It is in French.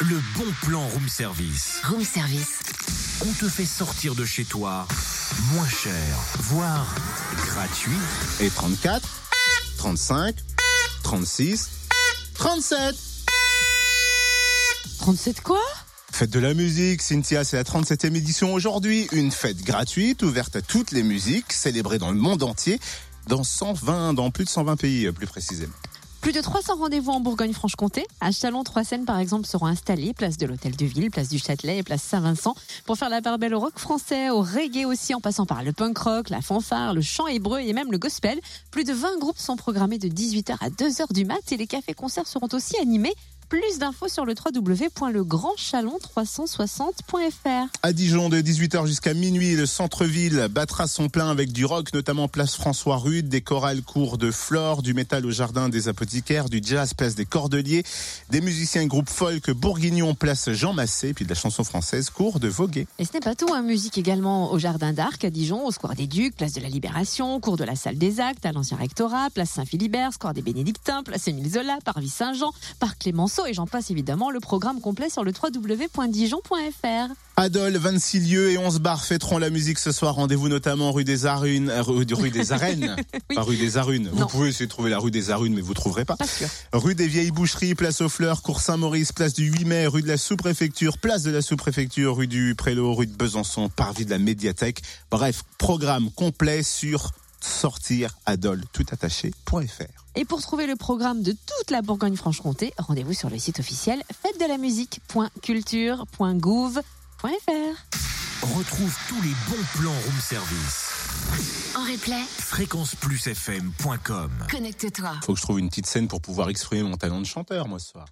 le bon plan room service. Room service. On te fait sortir de chez toi moins cher, voire gratuit. Et 34, 35, 36, 37. 37 quoi? Fête de la musique, Cynthia, c'est la 37e édition aujourd'hui. Une fête gratuite, ouverte à toutes les musiques, célébrée dans le monde entier, dans 120, dans plus de 120 pays, euh, plus précisément. Plus de 300 rendez-vous en Bourgogne-Franche-Comté. À Chalon, trois scènes par exemple seront installées, place de l'Hôtel de Ville, place du Châtelet et place Saint-Vincent, pour faire la part belle au rock français, au reggae aussi, en passant par le punk rock, la fanfare, le chant hébreu et même le gospel. Plus de 20 groupes sont programmés de 18h à 2h du mat et les cafés-concerts seront aussi animés. Plus d'infos sur le www.legrandchalon360.fr. À Dijon, de 18h jusqu'à minuit, le centre-ville battra son plein avec du rock, notamment place François Rude, des chorales cours de Flore, du métal au jardin des apothicaires, du jazz place des Cordeliers, des musiciens groupe folk bourguignon place Jean Massé, puis de la chanson française cours de Voguet. Et ce n'est pas tout, hein. musique également au Jardin d'Arc à Dijon, au Square des Ducs, place de la Libération, cours de la Salle des Actes, à l'ancien rectorat, place Saint-Philibert, Square des Bénédictins, place Émile Zola, Parvis Saint-Jean, Parc Et j'en passe évidemment le programme complet sur le www.dijon.fr. Adol, 26 lieux et 11 bars fêteront la musique ce soir. Rendez-vous notamment rue des Arunes, euh, rue, rue des Arènes, Oui. pas rue des Arunes. Vous pouvez essayer de trouver la rue des Arunes, mais vous trouverez pas. Pas sûr. Rue des Vieilles Boucheries, place aux Fleurs, cours Saint-Maurice, place du 8 mai, rue de la Sous-Préfecture, place de la Sous-Préfecture, rue du Prélat, rue de Besançon, parvis de la Médiathèque. Bref, programme complet sur sortiradol.toutattaché.fr. Et pour trouver le programme de toute la Bourgogne-Franche-Comté, rendez-vous sur le site officiel fête de la musique.culture.gouv.fr. Retrouve tous les bons plans room service. En replay, fréquenceplusfm.com connecte-toi. Faut que je trouve une petite scène pour pouvoir exprimer mon talent de chanteur, moi, ce soir.